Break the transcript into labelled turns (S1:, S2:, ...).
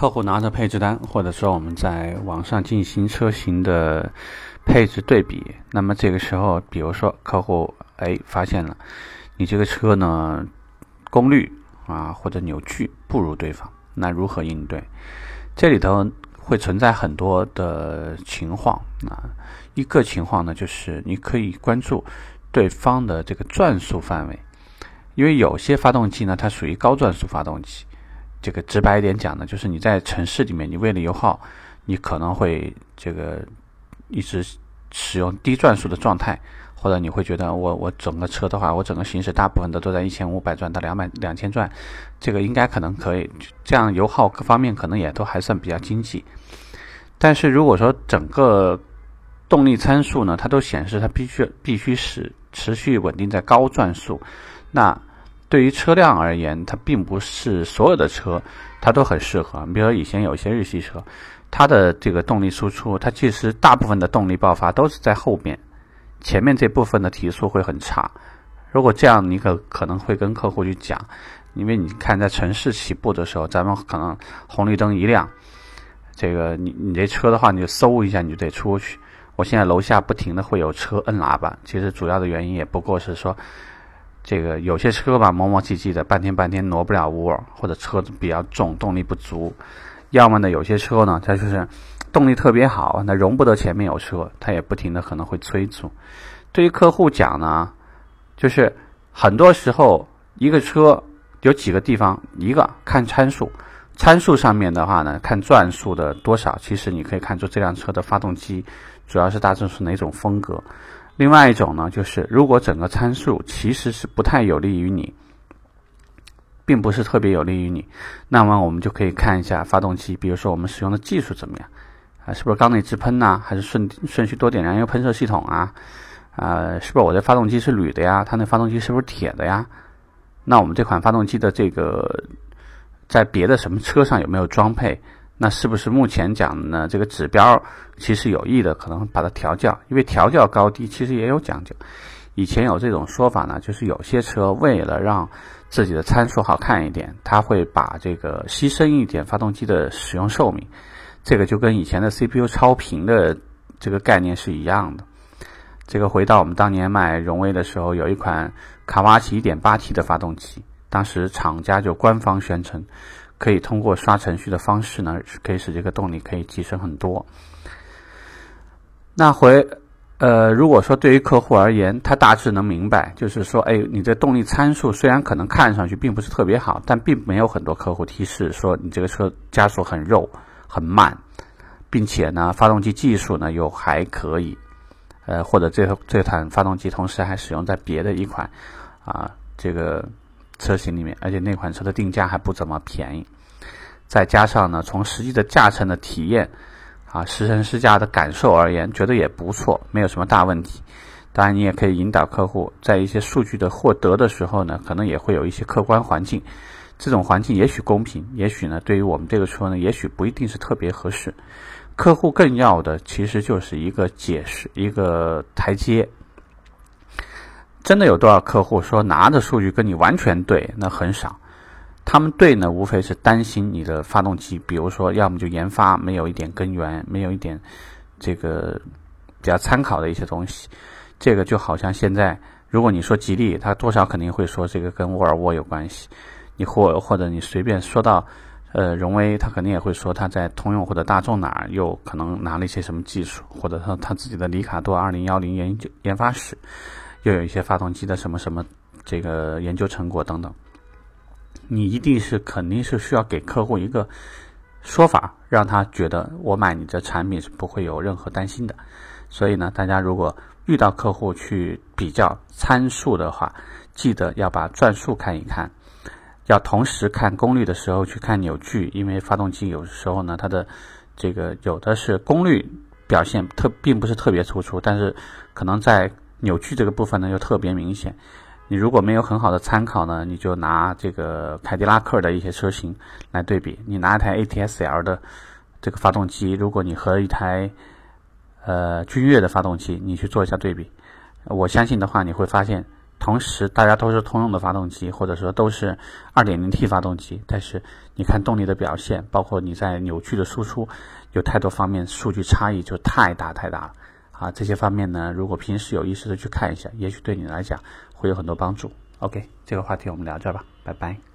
S1: 客户拿着配置单，或者说我们在网上进行车型的配置对比，那么这个时候，比如说客户哎发现了你这个车呢功率啊或者扭矩不如对方，那如何应对？这里头会存在很多的情况啊，一个情况呢就是你可以关注对方的这个转速范围，因为有些发动机呢它属于高转速发动机。这个直白一点讲呢，就是你在城市里面，你为了油耗，你可能会这个一直使用低转速的状态，或者你会觉得我我整个车的话，我整个行驶大部分的都在一千五百转到两百两千转，这个应该可能可以，这样油耗各方面可能也都还算比较经济。但是如果说整个动力参数呢，它都显示它必须必须是持续稳定在高转速，那。对于车辆而言，它并不是所有的车它都很适合。比如说以前有一些日系车，它的这个动力输出，它其实大部分的动力爆发都是在后面，前面这部分的提速会很差。如果这样，你可可能会跟客户去讲，因为你看在城市起步的时候，咱们可能红绿灯一亮，这个你你这车的话，你就嗖一下你就得出去。我现在楼下不停的会有车摁喇叭，其实主要的原因也不过是说。这个有些车吧，磨磨唧唧的，半天半天挪不了窝，或者车子比较重，动力不足；要么呢，有些车呢，它就是动力特别好，那容不得前面有车，它也不停的可能会催促。对于客户讲呢，就是很多时候一个车有几个地方，一个看参数，参数上面的话呢，看转速的多少，其实你可以看出这辆车的发动机主要是大致是哪种风格。另外一种呢，就是如果整个参数其实是不太有利于你，并不是特别有利于你，那么我们就可以看一下发动机，比如说我们使用的技术怎么样啊？是不是缸内直喷呐？还是顺顺序多点燃油喷射系统啊？啊，是不是我的发动机是铝的呀？它那发动机是不是铁的呀？那我们这款发动机的这个在别的什么车上有没有装配？那是不是目前讲的呢？这个指标其实有意的，可能把它调教，因为调教高低其实也有讲究。以前有这种说法呢，就是有些车为了让自己的参数好看一点，它会把这个牺牲一点发动机的使用寿命。这个就跟以前的 CPU 超频的这个概念是一样的。这个回到我们当年卖荣威的时候，有一款卡瓦奇 1.8T 的发动机，当时厂家就官方宣称。可以通过刷程序的方式呢，可以使这个动力可以提升很多。那回，呃，如果说对于客户而言，他大致能明白，就是说，哎，你这动力参数虽然可能看上去并不是特别好，但并没有很多客户提示说你这个车加速很肉、很慢，并且呢，发动机技术呢又还可以，呃，或者这这款发动机同时还使用在别的一款啊这个。车型里面，而且那款车的定价还不怎么便宜，再加上呢，从实际的驾乘的体验，啊，试乘试驾的感受而言，觉得也不错，没有什么大问题。当然，你也可以引导客户在一些数据的获得的时候呢，可能也会有一些客观环境，这种环境也许公平，也许呢，对于我们这个车呢，也许不一定是特别合适。客户更要的其实就是一个解释，一个台阶。真的有多少客户说拿着数据跟你完全对？那很少。他们对呢，无非是担心你的发动机，比如说，要么就研发没有一点根源，没有一点这个比较参考的一些东西。这个就好像现在，如果你说吉利，他多少肯定会说这个跟沃尔沃有关系。你或或者你随便说到呃荣威，他肯定也会说他在通用或者大众哪儿又可能拿了一些什么技术，或者说他自己的里卡多二零幺零研究研发室。又有一些发动机的什么什么这个研究成果等等，你一定是肯定是需要给客户一个说法，让他觉得我买你这产品是不会有任何担心的。所以呢，大家如果遇到客户去比较参数的话，记得要把转速看一看，要同时看功率的时候去看扭矩，因为发动机有时候呢，它的这个有的是功率表现特并不是特别突出，但是可能在扭矩这个部分呢又特别明显，你如果没有很好的参考呢，你就拿这个凯迪拉克的一些车型来对比。你拿一台 ATS-L 的这个发动机，如果你和一台呃君越的发动机，你去做一下对比，我相信的话，你会发现同时大家都是通用的发动机，或者说都是 2.0T 发动机，但是你看动力的表现，包括你在扭矩的输出，有太多方面数据差异就太大太大了。啊！这些方面呢，如果平时有意识的去看一下，也许对你来讲会有很多帮助。OK，这个话题我们聊这儿吧，拜拜。